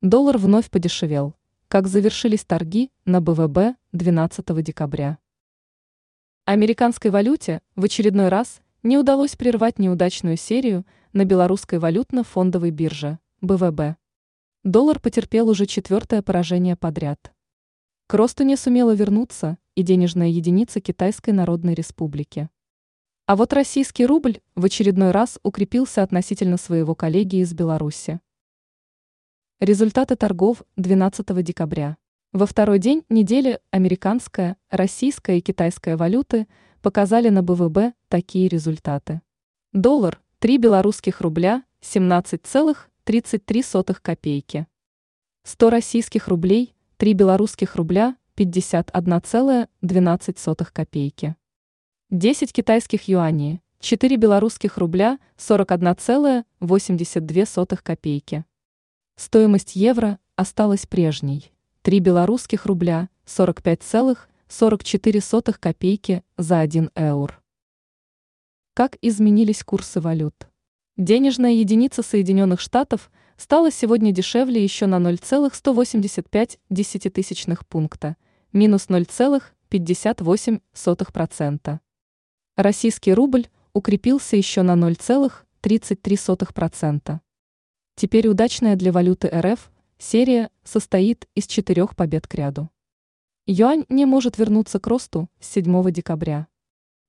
Доллар вновь подешевел. Как завершились торги на БВБ 12 декабря. Американской валюте в очередной раз не удалось прервать неудачную серию на белорусской валютно-фондовой бирже БВБ. Доллар потерпел уже четвертое поражение подряд. К росту не сумела вернуться и денежная единица Китайской Народной Республики. А вот российский рубль в очередной раз укрепился относительно своего коллеги из Беларуси. Результаты торгов 12 декабря. Во второй день недели американская, российская и китайская валюты показали на БВБ такие результаты. Доллар – 3 белорусских рубля 17,33 копейки. 100 российских рублей – 3 белорусских рубля 51,12 копейки. 10 китайских юаней – 4 белорусских рубля 41,82 копейки. Стоимость евро осталась прежней. 3 белорусских рубля 45,44 копейки за 1 eur. Как изменились курсы валют? Денежная единица Соединенных Штатов стала сегодня дешевле еще на 0,185 десятитысячных пункта, минус 0,58%. Российский рубль укрепился еще на 0,33%. Теперь удачная для валюты РФ серия состоит из четырех побед к ряду. Юань не может вернуться к росту с 7 декабря.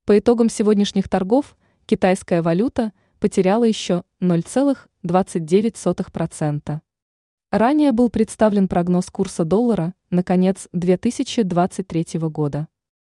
По итогам сегодняшних торгов китайская валюта потеряла еще 0,29%. Ранее был представлен прогноз курса доллара на конец 2023 года.